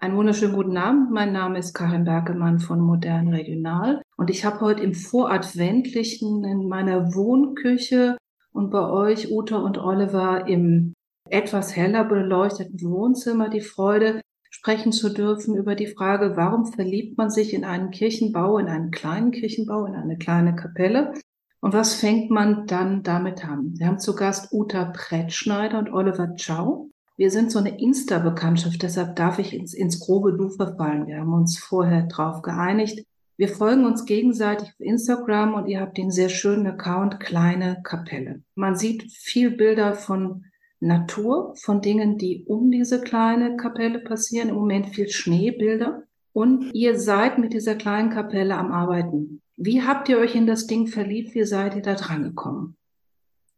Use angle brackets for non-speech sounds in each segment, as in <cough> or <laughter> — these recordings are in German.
Einen wunderschönen guten Abend. Mein Name ist Karin Bergemann von Modern Regional und ich habe heute im Voradventlichen in meiner Wohnküche und bei euch, Uta und Oliver, im etwas heller beleuchteten Wohnzimmer die Freude, sprechen zu dürfen über die Frage, warum verliebt man sich in einen Kirchenbau, in einen kleinen Kirchenbau, in eine kleine Kapelle und was fängt man dann damit an? Wir haben zu Gast Uta Brettschneider und Oliver Chow. Wir sind so eine Insta-Bekanntschaft, deshalb darf ich ins, ins grobe Du verfallen. Wir haben uns vorher drauf geeinigt. Wir folgen uns gegenseitig auf Instagram und ihr habt den sehr schönen Account Kleine Kapelle. Man sieht viel Bilder von Natur, von Dingen, die um diese kleine Kapelle passieren. Im Moment viel Schneebilder. Und ihr seid mit dieser kleinen Kapelle am Arbeiten. Wie habt ihr euch in das Ding verliebt? Wie seid ihr da dran gekommen?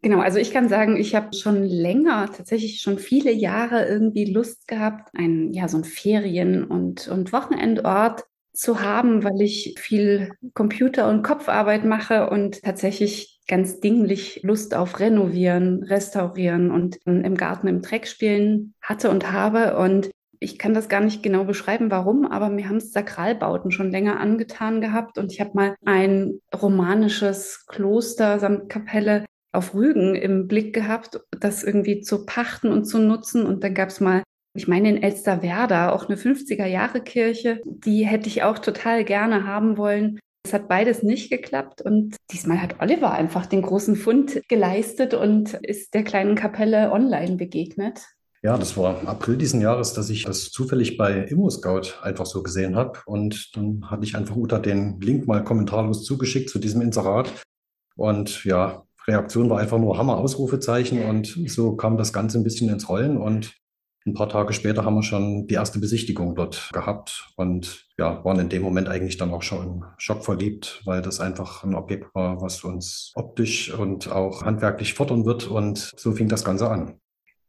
Genau, also ich kann sagen, ich habe schon länger, tatsächlich schon viele Jahre irgendwie Lust gehabt, ein, ja, so ein Ferien- und, und Wochenendort zu haben, weil ich viel Computer- und Kopfarbeit mache und tatsächlich ganz dinglich Lust auf Renovieren, Restaurieren und im Garten im Dreck spielen hatte und habe. Und ich kann das gar nicht genau beschreiben, warum, aber mir haben es Sakralbauten schon länger angetan gehabt und ich habe mal ein romanisches Kloster samt Kapelle auf Rügen im Blick gehabt, das irgendwie zu pachten und zu nutzen. Und dann gab es mal, ich meine in Elsterwerda, auch eine 50er-Jahre-Kirche, die hätte ich auch total gerne haben wollen. Es hat beides nicht geklappt und diesmal hat Oliver einfach den großen Fund geleistet und ist der kleinen Kapelle online begegnet. Ja, das war April diesen Jahres, dass ich das zufällig bei ImmoScout einfach so gesehen habe. Und dann hatte ich einfach Uta den Link mal kommentarlos zugeschickt zu diesem Inserat. Und ja, Reaktion war einfach nur Hammer, Ausrufezeichen. Und so kam das Ganze ein bisschen ins Rollen. Und ein paar Tage später haben wir schon die erste Besichtigung dort gehabt und ja, waren in dem Moment eigentlich dann auch schon schockverliebt, weil das einfach ein Objekt war, was uns optisch und auch handwerklich fordern wird. Und so fing das Ganze an.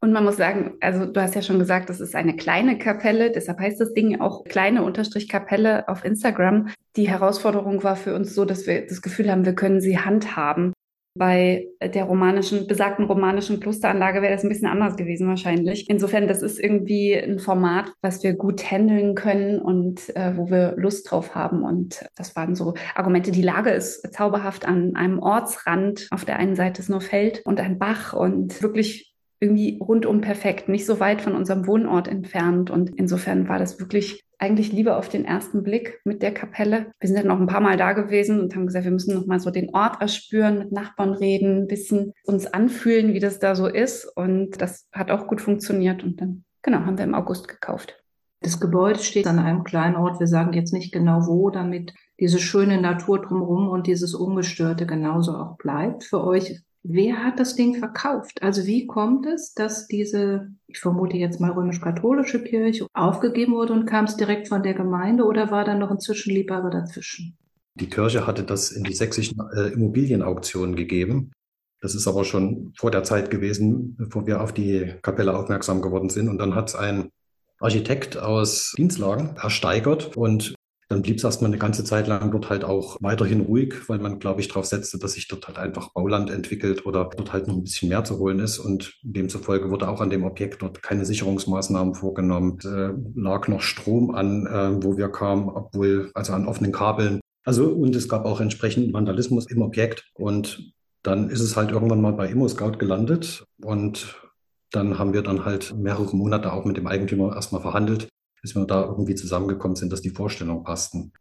Und man muss sagen, also du hast ja schon gesagt, das ist eine kleine Kapelle, deshalb heißt das Ding auch kleine Unterstrich Kapelle auf Instagram. Die Herausforderung war für uns so, dass wir das Gefühl haben, wir können sie handhaben. Bei der romanischen, besagten romanischen Klosteranlage wäre das ein bisschen anders gewesen wahrscheinlich. Insofern, das ist irgendwie ein Format, was wir gut handeln können und äh, wo wir Lust drauf haben. Und das waren so Argumente. Die Lage ist zauberhaft an einem Ortsrand. Auf der einen Seite ist nur Feld und ein Bach und wirklich irgendwie rundum perfekt, nicht so weit von unserem Wohnort entfernt. Und insofern war das wirklich eigentlich lieber auf den ersten Blick mit der Kapelle. Wir sind dann noch ein paar Mal da gewesen und haben gesagt, wir müssen noch mal so den Ort erspüren, mit Nachbarn reden, ein bisschen uns anfühlen, wie das da so ist. Und das hat auch gut funktioniert. Und dann, genau, haben wir im August gekauft. Das Gebäude steht an einem kleinen Ort. Wir sagen jetzt nicht genau wo, damit diese schöne Natur drumherum und dieses Ungestörte genauso auch bleibt. Für euch Wer hat das Ding verkauft? Also wie kommt es, dass diese, ich vermute jetzt mal römisch-katholische Kirche aufgegeben wurde und kam es direkt von der Gemeinde oder war da noch ein Zwischenliebhaber dazwischen? Die Kirche hatte das in die sächsischen äh, Immobilienauktionen gegeben. Das ist aber schon vor der Zeit gewesen, bevor wir auf die Kapelle aufmerksam geworden sind. Und dann hat es ein Architekt aus Dienstlagen ersteigert und dann blieb es erstmal eine ganze Zeit lang dort halt auch weiterhin ruhig, weil man, glaube ich, darauf setzte, dass sich dort halt einfach Bauland entwickelt oder dort halt noch ein bisschen mehr zu holen ist. Und demzufolge wurde auch an dem Objekt dort keine Sicherungsmaßnahmen vorgenommen. Es, lag noch Strom an, äh, wo wir kamen, obwohl, also an offenen Kabeln. Also, und es gab auch entsprechend Vandalismus im Objekt. Und dann ist es halt irgendwann mal bei ImmoScout gelandet und dann haben wir dann halt mehrere Monate auch mit dem Eigentümer erstmal verhandelt, bis wir da irgendwie zusammengekommen sind, dass die Vorstellungen passten.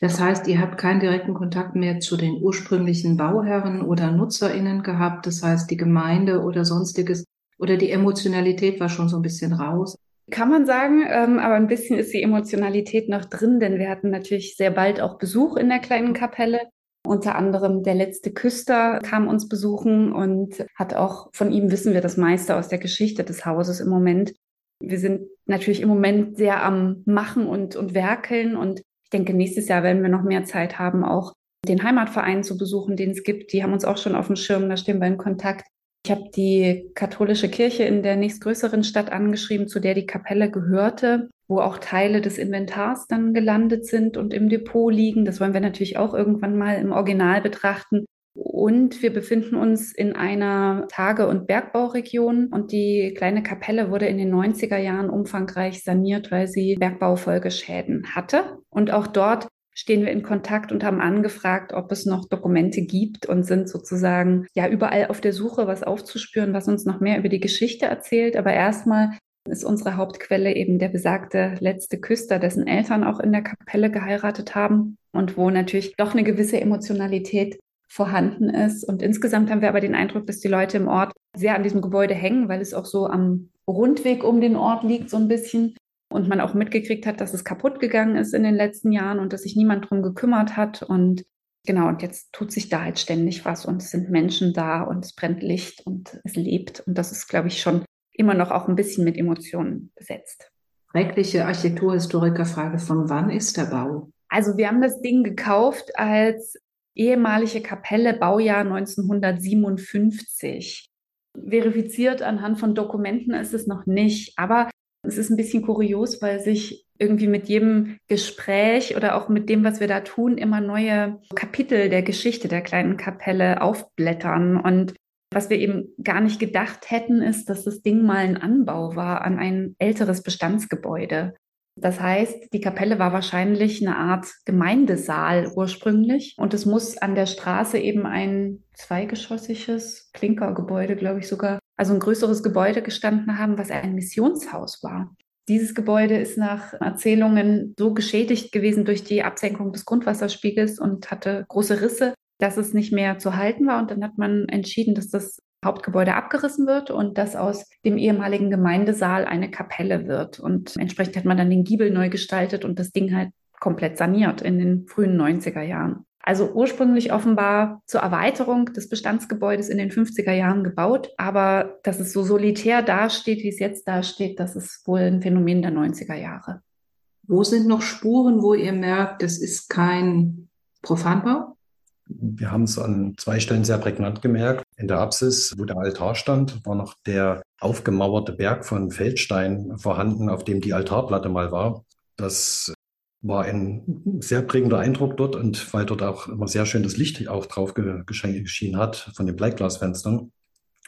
Das heißt, ihr habt keinen direkten Kontakt mehr zu den ursprünglichen Bauherren oder NutzerInnen gehabt. Das heißt, die Gemeinde oder sonstiges oder die Emotionalität war schon so ein bisschen raus. Kann man sagen, ähm, aber ein bisschen ist die Emotionalität noch drin, denn wir hatten natürlich sehr bald auch Besuch in der kleinen Kapelle. Unter anderem der letzte Küster kam uns besuchen und hat auch von ihm wissen wir das meiste aus der Geschichte des Hauses im Moment. Wir sind natürlich im Moment sehr am Machen und, und Werkeln und ich denke, nächstes Jahr werden wir noch mehr Zeit haben, auch den Heimatverein zu besuchen, den es gibt. Die haben uns auch schon auf dem Schirm, da stehen wir in Kontakt. Ich habe die katholische Kirche in der nächstgrößeren Stadt angeschrieben, zu der die Kapelle gehörte, wo auch Teile des Inventars dann gelandet sind und im Depot liegen. Das wollen wir natürlich auch irgendwann mal im Original betrachten. Und wir befinden uns in einer Tage- und Bergbauregion und die kleine Kapelle wurde in den 90er Jahren umfangreich saniert, weil sie Bergbaufolgeschäden hatte. Und auch dort stehen wir in Kontakt und haben angefragt, ob es noch Dokumente gibt und sind sozusagen ja überall auf der Suche, was aufzuspüren, was uns noch mehr über die Geschichte erzählt. Aber erstmal ist unsere Hauptquelle eben der besagte letzte Küster, dessen Eltern auch in der Kapelle geheiratet haben und wo natürlich doch eine gewisse Emotionalität vorhanden ist. Und insgesamt haben wir aber den Eindruck, dass die Leute im Ort sehr an diesem Gebäude hängen, weil es auch so am Rundweg um den Ort liegt, so ein bisschen. Und man auch mitgekriegt hat, dass es kaputt gegangen ist in den letzten Jahren und dass sich niemand drum gekümmert hat. Und genau, und jetzt tut sich da halt ständig was und es sind Menschen da und es brennt Licht und es lebt. Und das ist, glaube ich, schon immer noch auch ein bisschen mit Emotionen besetzt. Schreckliche Architekturhistorikerfrage, von wann ist der Bau? Also wir haben das Ding gekauft als ehemalige Kapelle, Baujahr 1957. Verifiziert anhand von Dokumenten ist es noch nicht, aber es ist ein bisschen kurios, weil sich irgendwie mit jedem Gespräch oder auch mit dem, was wir da tun, immer neue Kapitel der Geschichte der kleinen Kapelle aufblättern. Und was wir eben gar nicht gedacht hätten, ist, dass das Ding mal ein Anbau war an ein älteres Bestandsgebäude. Das heißt, die Kapelle war wahrscheinlich eine Art Gemeindesaal ursprünglich und es muss an der Straße eben ein zweigeschossiges Klinkergebäude, glaube ich sogar, also ein größeres Gebäude gestanden haben, was ein Missionshaus war. Dieses Gebäude ist nach Erzählungen so geschädigt gewesen durch die Absenkung des Grundwasserspiegels und hatte große Risse, dass es nicht mehr zu halten war. Und dann hat man entschieden, dass das Hauptgebäude abgerissen wird und dass aus dem ehemaligen Gemeindesaal eine Kapelle wird. Und entsprechend hat man dann den Giebel neu gestaltet und das Ding halt komplett saniert in den frühen 90er Jahren. Also ursprünglich offenbar zur Erweiterung des Bestandsgebäudes in den 50er Jahren gebaut, aber dass es so solitär dasteht, wie es jetzt dasteht, das ist wohl ein Phänomen der 90er Jahre. Wo sind noch Spuren, wo ihr merkt, es ist kein Profanbau? Wir haben es an zwei Stellen sehr prägnant gemerkt. In der Apsis, wo der Altar stand, war noch der aufgemauerte Berg von Feldstein vorhanden, auf dem die Altarplatte mal war. Das war ein sehr prägender Eindruck dort und weil dort auch immer sehr schön das Licht auch drauf geschienen hat von den Bleiglasfenstern.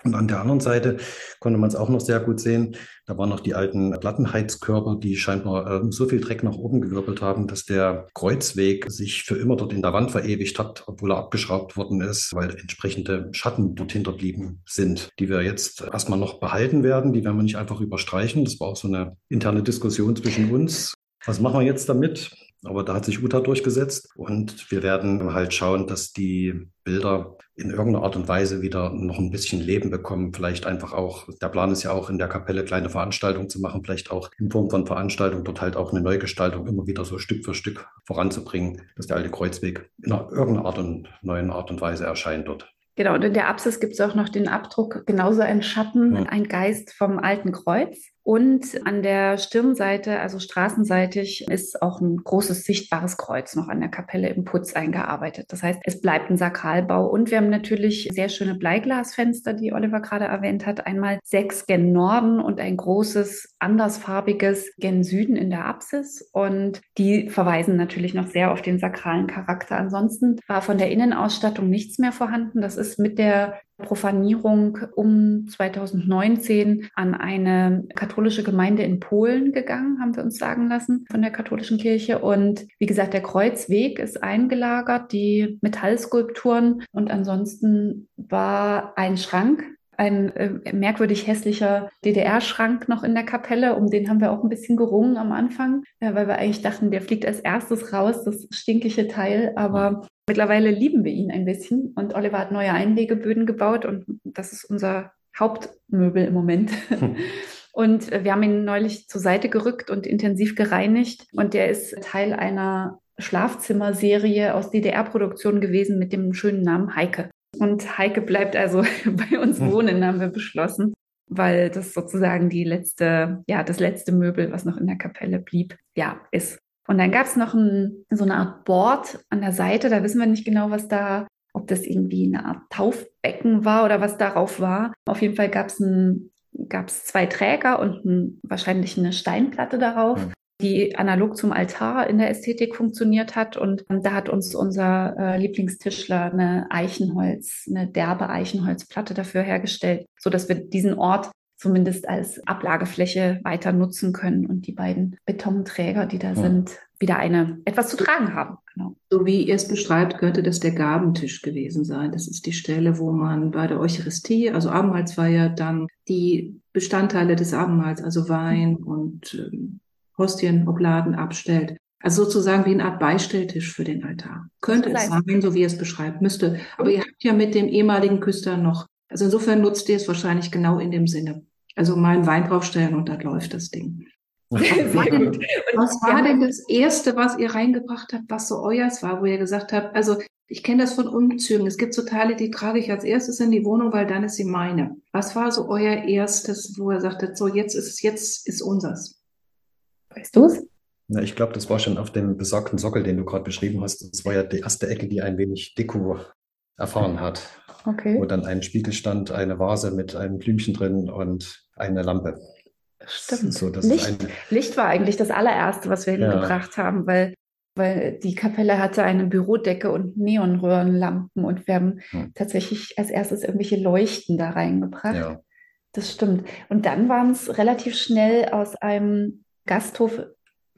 Und an der anderen Seite konnte man es auch noch sehr gut sehen. Da waren noch die alten Plattenheizkörper, die scheinbar äh, so viel Dreck nach oben gewirbelt haben, dass der Kreuzweg sich für immer dort in der Wand verewigt hat, obwohl er abgeschraubt worden ist, weil entsprechende Schatten dort hinterblieben sind, die wir jetzt erstmal noch behalten werden. Die werden wir nicht einfach überstreichen. Das war auch so eine interne Diskussion zwischen uns. Was machen wir jetzt damit? Aber da hat sich Uta durchgesetzt und wir werden halt schauen, dass die Bilder in irgendeiner Art und Weise wieder noch ein bisschen Leben bekommen. Vielleicht einfach auch, der Plan ist ja auch in der Kapelle kleine Veranstaltungen zu machen, vielleicht auch in Form von Veranstaltungen dort halt auch eine Neugestaltung immer wieder so Stück für Stück voranzubringen, dass der alte Kreuzweg in irgendeiner Art und neuen Art und Weise erscheint dort. Genau, und in der Apsis gibt es auch noch den Abdruck, genauso ein Schatten, ja. ein Geist vom alten Kreuz. Und an der Stirnseite, also straßenseitig, ist auch ein großes sichtbares Kreuz noch an der Kapelle im Putz eingearbeitet. Das heißt, es bleibt ein Sakralbau. Und wir haben natürlich sehr schöne Bleiglasfenster, die Oliver gerade erwähnt hat. Einmal sechs gen Norden und ein großes, andersfarbiges gen Süden in der Apsis. Und die verweisen natürlich noch sehr auf den sakralen Charakter. Ansonsten war von der Innenausstattung nichts mehr vorhanden. Das ist mit der Profanierung um 2019 an eine katholische Gemeinde in Polen gegangen, haben wir uns sagen lassen von der katholischen Kirche. Und wie gesagt, der Kreuzweg ist eingelagert, die Metallskulpturen und ansonsten war ein Schrank ein äh, merkwürdig hässlicher DDR-Schrank noch in der Kapelle. Um den haben wir auch ein bisschen gerungen am Anfang, äh, weil wir eigentlich dachten, der fliegt als erstes raus, das stinkige Teil. Aber mittlerweile lieben wir ihn ein bisschen. Und Oliver hat neue Einlegeböden gebaut und das ist unser Hauptmöbel im Moment. Hm. <laughs> Und wir haben ihn neulich zur Seite gerückt und intensiv gereinigt. Und der ist Teil einer Schlafzimmerserie aus DDR-Produktion gewesen mit dem schönen Namen Heike. Und Heike bleibt also <laughs> bei uns hm. wohnen, haben wir beschlossen, weil das sozusagen die letzte, ja, das letzte Möbel, was noch in der Kapelle blieb, ja, ist. Und dann gab es noch ein, so eine Art Board an der Seite, da wissen wir nicht genau, was da, ob das irgendwie eine Art Taufbecken war oder was darauf war. Auf jeden Fall gab es ein gab es zwei Träger und ein, wahrscheinlich eine Steinplatte darauf. Mhm. Die analog zum Altar in der Ästhetik funktioniert hat. Und da hat uns unser äh, Lieblingstischler eine Eichenholz, eine derbe Eichenholzplatte dafür hergestellt, so dass wir diesen Ort zumindest als Ablagefläche weiter nutzen können und die beiden Betonträger, die da ja. sind, wieder eine etwas zu tragen haben. Genau. So wie ihr es beschreibt, könnte das der Gabentisch gewesen sein. Das ist die Stelle, wo man bei der Eucharistie, also Abendmahlsfeier, dann die Bestandteile des Abendmahls, also Wein und ähm, Hostien, Obladen abstellt. Also sozusagen wie eine Art Beistelltisch für den Altar. Könnte es sein, so wie ihr es beschreibt, müsste. Aber ihr habt ja mit dem ehemaligen Küster noch, also insofern nutzt ihr es wahrscheinlich genau in dem Sinne. Also mal einen Wein draufstellen und dann läuft das Ding. <laughs> Was war denn das Erste, was ihr reingebracht habt, was so euers war, wo ihr gesagt habt, also ich kenne das von Umzügen. Es gibt so Teile, die trage ich als erstes in die Wohnung, weil dann ist sie meine. Was war so euer erstes, wo ihr sagtet, so jetzt ist es, jetzt ist unsers? Weißt du es? Ja, ich glaube, das war schon auf dem besagten Sockel, den du gerade beschrieben hast. Das war ja die erste Ecke, die ein wenig Deko erfahren hat. Okay. Wo dann ein Spiegel stand, eine Vase mit einem Blümchen drin und eine Lampe. Stimmt. So, Licht, ein... Licht war eigentlich das allererste, was wir ja. hingebracht haben, weil, weil die Kapelle hatte eine Bürodecke und Neonröhrenlampen und wir haben hm. tatsächlich als erstes irgendwelche Leuchten da reingebracht. Ja. Das stimmt. Und dann waren es relativ schnell aus einem Gasthof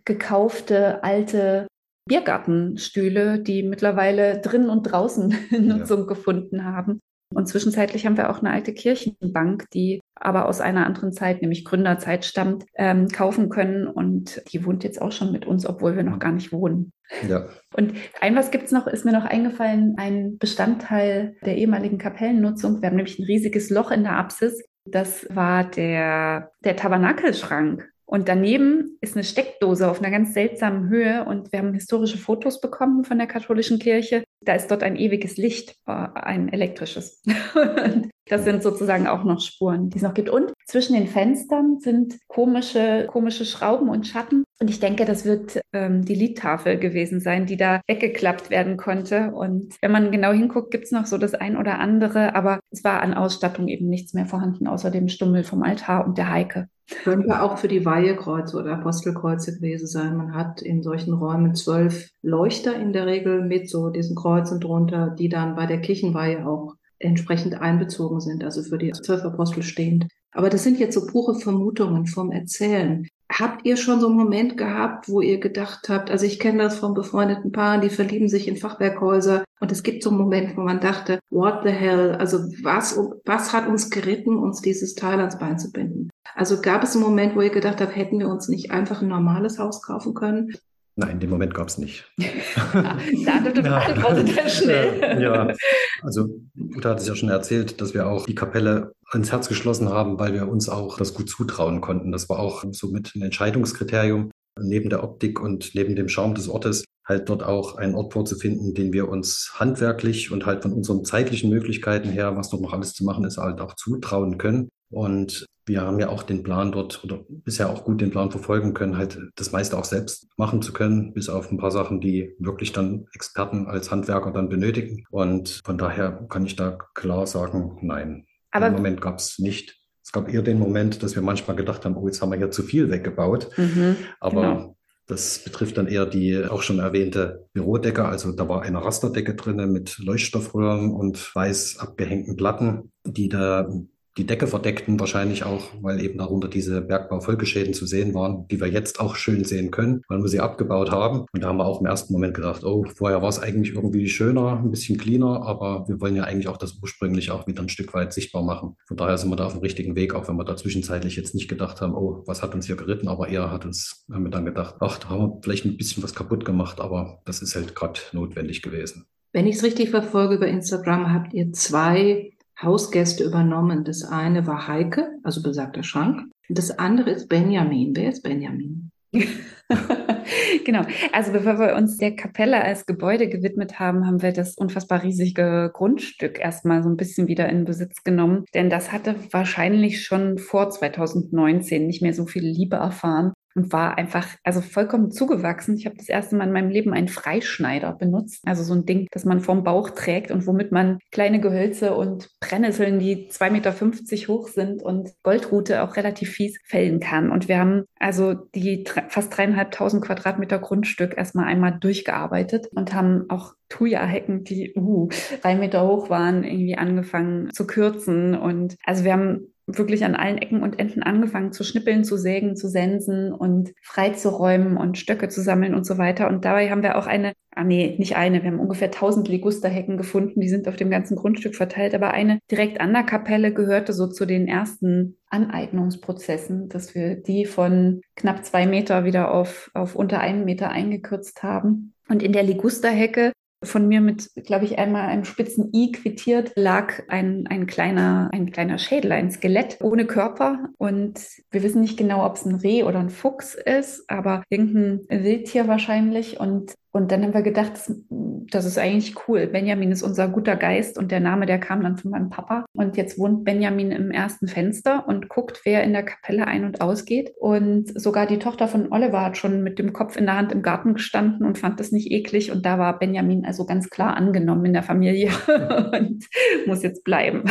gekaufte alte Biergartenstühle, die mittlerweile drinnen und draußen <laughs> Nutzung ja. gefunden haben. Und zwischenzeitlich haben wir auch eine alte Kirchenbank, die aber aus einer anderen Zeit, nämlich Gründerzeit stammt, ähm, kaufen können. Und die wohnt jetzt auch schon mit uns, obwohl wir noch gar nicht wohnen. Ja. Und ein was gibt es noch, ist mir noch eingefallen, ein Bestandteil der ehemaligen Kapellennutzung. Wir haben nämlich ein riesiges Loch in der Apsis. Das war der, der Tabernakelschrank. Und daneben ist eine Steckdose auf einer ganz seltsamen Höhe und wir haben historische Fotos bekommen von der katholischen Kirche. Da ist dort ein ewiges Licht, äh, ein elektrisches. <laughs> das sind sozusagen auch noch Spuren, die es noch gibt. Und zwischen den Fenstern sind komische, komische Schrauben und Schatten. Und ich denke, das wird ähm, die Liedtafel gewesen sein, die da weggeklappt werden konnte. Und wenn man genau hinguckt, gibt es noch so das ein oder andere, aber es war an Ausstattung eben nichts mehr vorhanden, außer dem Stummel vom Altar und der Heike. Könnte auch für die Weihekreuze oder Apostelkreuze gewesen sein. Man hat in solchen Räumen zwölf Leuchter in der Regel mit so diesen Kreuzen drunter, die dann bei der Kirchenweihe auch entsprechend einbezogen sind, also für die zwölf Apostel stehend. Aber das sind jetzt so pure Vermutungen vom Erzählen. Habt ihr schon so einen Moment gehabt, wo ihr gedacht habt, also ich kenne das von befreundeten Paaren, die verlieben sich in Fachwerkhäuser und es gibt so einen Moment, wo man dachte, what the hell, also was, was hat uns geritten, uns dieses Teil ans Bein zu binden? Also gab es einen Moment, wo ihr gedacht habt, hätten wir uns nicht einfach ein normales Haus kaufen können? Nein, den Moment gab es nicht. <laughs> da beantwortet er schnell. Ja, also Uta hat es ja schon erzählt, dass wir auch die Kapelle ins Herz geschlossen haben, weil wir uns auch das gut zutrauen konnten. Das war auch somit ein Entscheidungskriterium, neben der Optik und neben dem Charme des Ortes halt dort auch einen Ort vorzufinden, den wir uns handwerklich und halt von unseren zeitlichen Möglichkeiten her, was dort noch alles zu machen ist, halt auch zutrauen können. Und wir haben ja auch den Plan dort oder bisher auch gut den Plan verfolgen können, halt das meiste auch selbst machen zu können, bis auf ein paar Sachen, die wirklich dann Experten als Handwerker dann benötigen. Und von daher kann ich da klar sagen, nein. Aber Im Moment gab es nicht. Es gab eher den Moment, dass wir manchmal gedacht haben, oh, jetzt haben wir ja zu viel weggebaut. Mhm, Aber genau. Das betrifft dann eher die auch schon erwähnte Bürodecke. Also da war eine Rasterdecke drinne mit Leuchtstoffröhren und weiß abgehängten Platten, die da die Decke verdeckten wahrscheinlich auch, weil eben darunter diese Bergbaufolgeschäden zu sehen waren, die wir jetzt auch schön sehen können, weil wir sie abgebaut haben. Und da haben wir auch im ersten Moment gedacht, oh, vorher war es eigentlich irgendwie schöner, ein bisschen cleaner, aber wir wollen ja eigentlich auch das ursprünglich auch wieder ein Stück weit sichtbar machen. Von daher sind wir da auf dem richtigen Weg, auch wenn wir da zwischenzeitlich jetzt nicht gedacht haben, oh, was hat uns hier geritten, aber eher hat uns, haben wir dann gedacht, ach, da haben wir vielleicht ein bisschen was kaputt gemacht, aber das ist halt gerade notwendig gewesen. Wenn ich es richtig verfolge über Instagram, habt ihr zwei Hausgäste übernommen. Das eine war Heike, also besagter Schrank. Das andere ist Benjamin. Wer ist Benjamin? <laughs> genau. Also bevor wir uns der Kapelle als Gebäude gewidmet haben, haben wir das unfassbar riesige Grundstück erstmal so ein bisschen wieder in Besitz genommen. Denn das hatte wahrscheinlich schon vor 2019 nicht mehr so viel Liebe erfahren. Und war einfach also vollkommen zugewachsen. Ich habe das erste Mal in meinem Leben einen Freischneider benutzt, also so ein Ding, das man vom Bauch trägt und womit man kleine Gehölze und Brennnesseln, die 2,50 Meter hoch sind und Goldrute auch relativ fies fällen kann. Und wir haben also die fast dreieinhalbtausend Quadratmeter Grundstück erstmal einmal durchgearbeitet und haben auch Thuja-Hecken, die uh, drei Meter hoch waren, irgendwie angefangen zu kürzen. Und also wir haben wirklich an allen Ecken und Enden angefangen zu schnippeln, zu sägen, zu sensen und freizuräumen und Stöcke zu sammeln und so weiter. Und dabei haben wir auch eine, ah nee, nicht eine, wir haben ungefähr 1000 Ligusterhecken gefunden, die sind auf dem ganzen Grundstück verteilt, aber eine direkt an der Kapelle gehörte so zu den ersten Aneignungsprozessen, dass wir die von knapp zwei Meter wieder auf, auf unter einen Meter eingekürzt haben. Und in der Ligusterhecke von mir mit, glaube ich, einmal einem spitzen I quittiert, lag ein, ein, kleiner, ein kleiner Schädel, ein Skelett ohne Körper. Und wir wissen nicht genau, ob es ein Reh oder ein Fuchs ist, aber irgendein Wildtier wahrscheinlich. Und und dann haben wir gedacht, das, ist eigentlich cool. Benjamin ist unser guter Geist und der Name, der kam dann von meinem Papa. Und jetzt wohnt Benjamin im ersten Fenster und guckt, wer in der Kapelle ein- und ausgeht. Und sogar die Tochter von Oliver hat schon mit dem Kopf in der Hand im Garten gestanden und fand das nicht eklig. Und da war Benjamin also ganz klar angenommen in der Familie <laughs> und muss jetzt bleiben.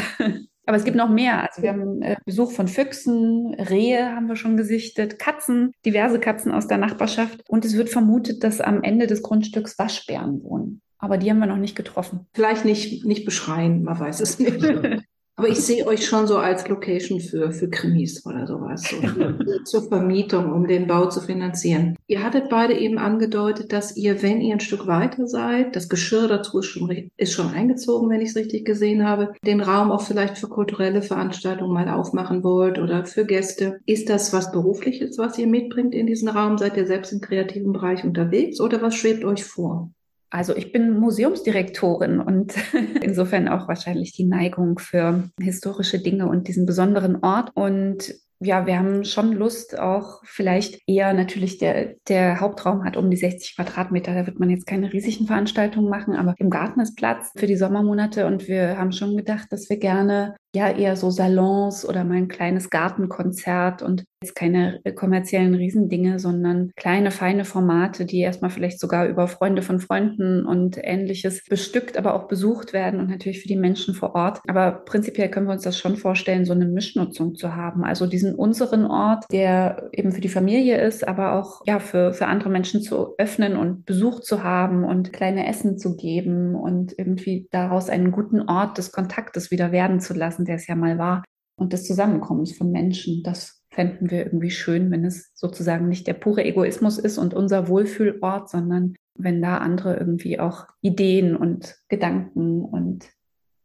Aber es gibt noch mehr. Also wir haben äh, Besuch von Füchsen, Rehe haben wir schon gesichtet, Katzen, diverse Katzen aus der Nachbarschaft. Und es wird vermutet, dass am Ende des Grundstücks Waschbären wohnen. Aber die haben wir noch nicht getroffen. Vielleicht nicht, nicht beschreien, man weiß es nicht. <laughs> Aber ich sehe euch schon so als Location für, für Krimis oder sowas. So, <laughs> zur Vermietung, um den Bau zu finanzieren. Ihr hattet beide eben angedeutet, dass ihr, wenn ihr ein Stück weiter seid, das Geschirr dazu ist schon, ist schon eingezogen, wenn ich es richtig gesehen habe, den Raum auch vielleicht für kulturelle Veranstaltungen mal aufmachen wollt oder für Gäste. Ist das was Berufliches, was ihr mitbringt in diesen Raum? Seid ihr selbst im kreativen Bereich unterwegs oder was schwebt euch vor? Also ich bin Museumsdirektorin und <laughs> insofern auch wahrscheinlich die Neigung für historische Dinge und diesen besonderen Ort. Und ja, wir haben schon Lust, auch vielleicht eher natürlich der, der Hauptraum hat um die 60 Quadratmeter. Da wird man jetzt keine riesigen Veranstaltungen machen, aber im Garten ist Platz für die Sommermonate und wir haben schon gedacht, dass wir gerne ja eher so Salons oder mal ein kleines Gartenkonzert und jetzt keine kommerziellen Riesendinge, sondern kleine, feine Formate, die erstmal vielleicht sogar über Freunde von Freunden und ähnliches bestückt, aber auch besucht werden und natürlich für die Menschen vor Ort. Aber prinzipiell können wir uns das schon vorstellen, so eine Mischnutzung zu haben. Also diesen unseren Ort, der eben für die Familie ist, aber auch ja für, für andere Menschen zu öffnen und Besuch zu haben und kleine Essen zu geben und irgendwie daraus einen guten Ort des Kontaktes wieder werden zu lassen lassen, der es ja mal war, und des Zusammenkommens von Menschen. Das fänden wir irgendwie schön, wenn es sozusagen nicht der pure Egoismus ist und unser Wohlfühlort, sondern wenn da andere irgendwie auch Ideen und Gedanken und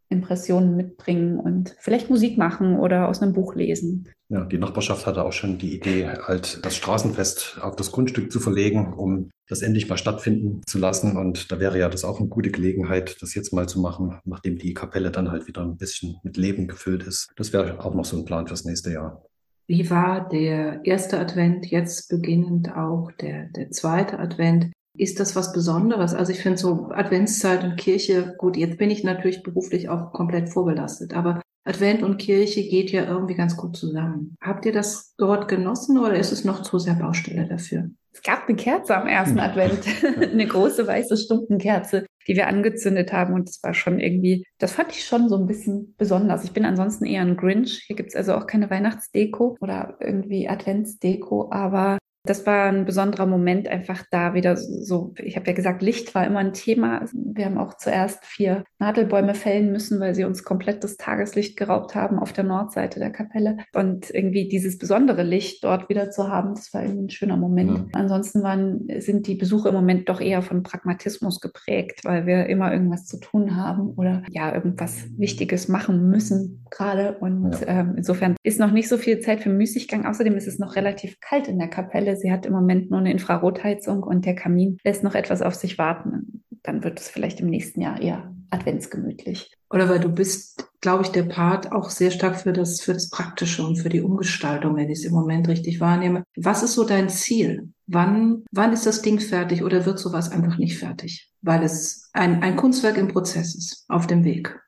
Impressionen mitbringen und vielleicht Musik machen oder aus einem Buch lesen. Ja, die Nachbarschaft hatte auch schon die Idee, halt das Straßenfest auf das Grundstück zu verlegen, um das endlich mal stattfinden zu lassen. Und da wäre ja das auch eine gute Gelegenheit, das jetzt mal zu machen, nachdem die Kapelle dann halt wieder ein bisschen mit Leben gefüllt ist. Das wäre auch noch so ein Plan fürs nächste Jahr. Wie war der erste Advent, jetzt beginnend auch der, der zweite Advent? Ist das was Besonderes? Also ich finde so Adventszeit und Kirche, gut, jetzt bin ich natürlich beruflich auch komplett vorbelastet, aber Advent und Kirche geht ja irgendwie ganz gut zusammen. Habt ihr das dort genossen oder ist es noch zu sehr Baustelle dafür? Es gab eine Kerze am ersten Advent, <laughs> <laughs> eine große weiße Stumpenkerze, die wir angezündet haben und das war schon irgendwie, das fand ich schon so ein bisschen besonders. Ich bin ansonsten eher ein Grinch. Hier gibt's also auch keine Weihnachtsdeko oder irgendwie Adventsdeko, aber das war ein besonderer Moment, einfach da wieder so, ich habe ja gesagt, Licht war immer ein Thema. Wir haben auch zuerst vier Nadelbäume fällen müssen, weil sie uns komplett das Tageslicht geraubt haben auf der Nordseite der Kapelle. Und irgendwie dieses besondere Licht dort wieder zu haben, das war irgendwie ein schöner Moment. Mhm. Ansonsten waren, sind die Besuche im Moment doch eher von Pragmatismus geprägt, weil wir immer irgendwas zu tun haben oder ja, irgendwas Wichtiges machen müssen gerade. Und ja. ähm, insofern ist noch nicht so viel Zeit für Müßiggang. Außerdem ist es noch relativ kalt in der Kapelle sie hat im Moment nur eine Infrarotheizung und der Kamin lässt noch etwas auf sich warten. Dann wird es vielleicht im nächsten Jahr eher adventsgemütlich. Oder weil du bist, glaube ich, der Part auch sehr stark für das, für das Praktische und für die Umgestaltung, wenn ich es im Moment richtig wahrnehme. Was ist so dein Ziel? Wann, wann ist das Ding fertig oder wird sowas einfach nicht fertig? Weil es ein, ein Kunstwerk im Prozess ist, auf dem Weg.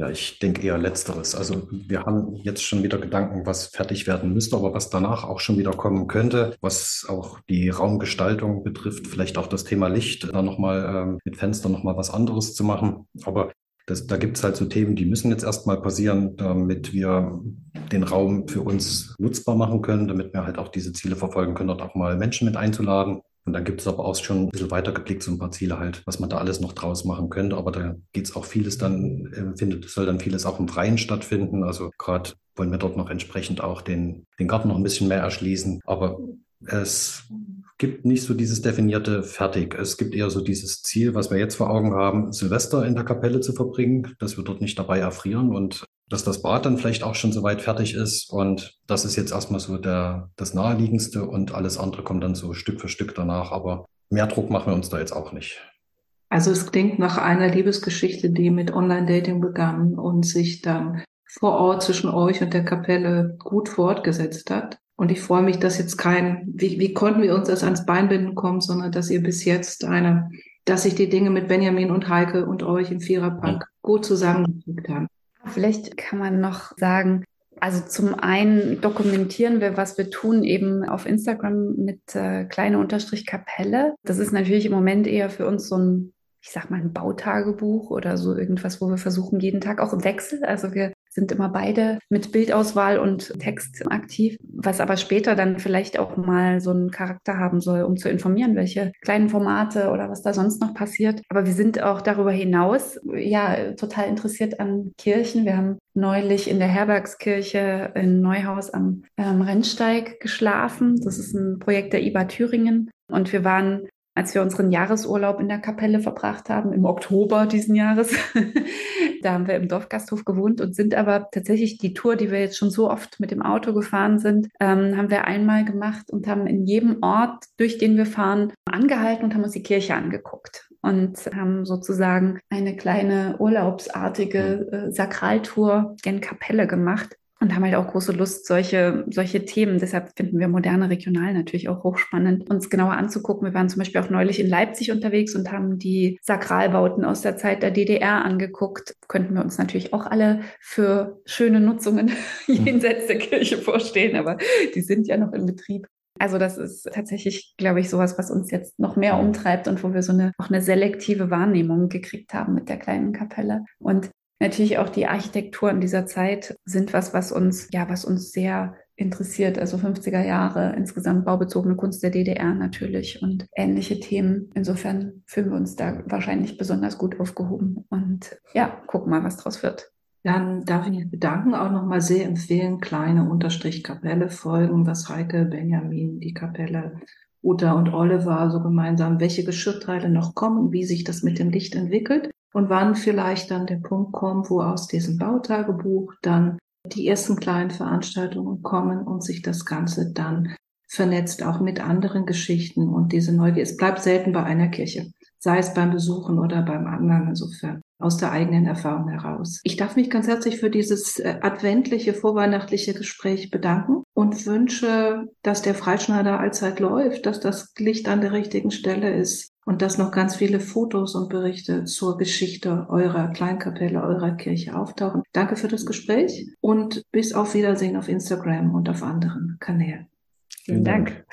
Ja, ich denke eher letzteres. Also wir haben jetzt schon wieder Gedanken, was fertig werden müsste, aber was danach auch schon wieder kommen könnte, was auch die Raumgestaltung betrifft, vielleicht auch das Thema Licht, da nochmal ähm, mit Fenstern nochmal was anderes zu machen. Aber das, da gibt es halt so Themen, die müssen jetzt erstmal passieren, damit wir den Raum für uns nutzbar machen können, damit wir halt auch diese Ziele verfolgen können, dort auch mal Menschen mit einzuladen. Und dann gibt es aber auch schon ein bisschen weiter geblickt so ein paar Ziele halt, was man da alles noch draus machen könnte. Aber da geht es auch vieles dann, äh, findet, soll dann vieles auch im Freien stattfinden. Also gerade wollen wir dort noch entsprechend auch den, den Garten noch ein bisschen mehr erschließen. Aber es gibt nicht so dieses definierte Fertig. Es gibt eher so dieses Ziel, was wir jetzt vor Augen haben, Silvester in der Kapelle zu verbringen, dass wir dort nicht dabei erfrieren und dass das Bad dann vielleicht auch schon soweit fertig ist. Und das ist jetzt erstmal so der, das Naheliegendste und alles andere kommt dann so Stück für Stück danach. Aber mehr Druck machen wir uns da jetzt auch nicht. Also es klingt nach einer Liebesgeschichte, die mit Online-Dating begann und sich dann vor Ort zwischen euch und der Kapelle gut fortgesetzt hat. Und ich freue mich, dass jetzt kein, wie, wie konnten wir uns das ans Bein binden kommt, sondern dass ihr bis jetzt eine, dass sich die Dinge mit Benjamin und Heike und euch im Viererpack gut zusammengefügt haben. Vielleicht kann man noch sagen, also zum einen dokumentieren wir, was wir tun, eben auf Instagram mit äh, kleine Unterstrich Kapelle. Das ist natürlich im Moment eher für uns so ein, ich sag mal, ein Bautagebuch oder so irgendwas, wo wir versuchen, jeden Tag auch im Wechsel. Also wir sind immer beide mit Bildauswahl und Text aktiv, was aber später dann vielleicht auch mal so einen Charakter haben soll, um zu informieren, welche kleinen Formate oder was da sonst noch passiert. Aber wir sind auch darüber hinaus ja total interessiert an Kirchen. Wir haben neulich in der Herbergskirche in Neuhaus am ähm, Rennsteig geschlafen. Das ist ein Projekt der IBA Thüringen. Und wir waren als wir unseren Jahresurlaub in der Kapelle verbracht haben, im Oktober diesen Jahres. <laughs> da haben wir im Dorfgasthof gewohnt und sind aber tatsächlich die Tour, die wir jetzt schon so oft mit dem Auto gefahren sind, ähm, haben wir einmal gemacht und haben in jedem Ort, durch den wir fahren, angehalten und haben uns die Kirche angeguckt und haben sozusagen eine kleine urlaubsartige äh, Sakraltour gen Kapelle gemacht und haben halt auch große Lust, solche, solche Themen, deshalb finden wir moderne regional natürlich auch hochspannend, uns genauer anzugucken. Wir waren zum Beispiel auch neulich in Leipzig unterwegs und haben die Sakralbauten aus der Zeit der DDR angeguckt. Könnten wir uns natürlich auch alle für schöne Nutzungen <laughs> jenseits der Kirche vorstellen, aber die sind ja noch in Betrieb. Also das ist tatsächlich, glaube ich, sowas, was uns jetzt noch mehr umtreibt und wo wir so eine auch eine selektive Wahrnehmung gekriegt haben mit der kleinen Kapelle. Und Natürlich auch die Architekturen dieser Zeit sind was, was uns, ja, was uns sehr interessiert. Also 50er Jahre, insgesamt baubezogene Kunst der DDR natürlich und ähnliche Themen. Insofern fühlen wir uns da wahrscheinlich besonders gut aufgehoben und ja, gucken mal, was draus wird. Dann darf ich mich bedanken, auch nochmal sehr empfehlen, kleine Unterstrich Kapelle folgen, was Heike, Benjamin, die Kapelle, Uta und Oliver so gemeinsam, welche Geschirrteile noch kommen, wie sich das mit dem Licht entwickelt und wann vielleicht dann der Punkt kommt, wo aus diesem Bautagebuch dann die ersten kleinen Veranstaltungen kommen und sich das Ganze dann vernetzt auch mit anderen Geschichten und diese Neugier. Es bleibt selten bei einer Kirche, sei es beim Besuchen oder beim anderen, insofern aus der eigenen Erfahrung heraus. Ich darf mich ganz herzlich für dieses äh, adventliche, vorweihnachtliche Gespräch bedanken und wünsche, dass der Freischneider allzeit läuft, dass das Licht an der richtigen Stelle ist, und dass noch ganz viele Fotos und Berichte zur Geschichte eurer Kleinkapelle, eurer Kirche auftauchen. Danke für das Gespräch und bis auf Wiedersehen auf Instagram und auf anderen Kanälen. Vielen Dank.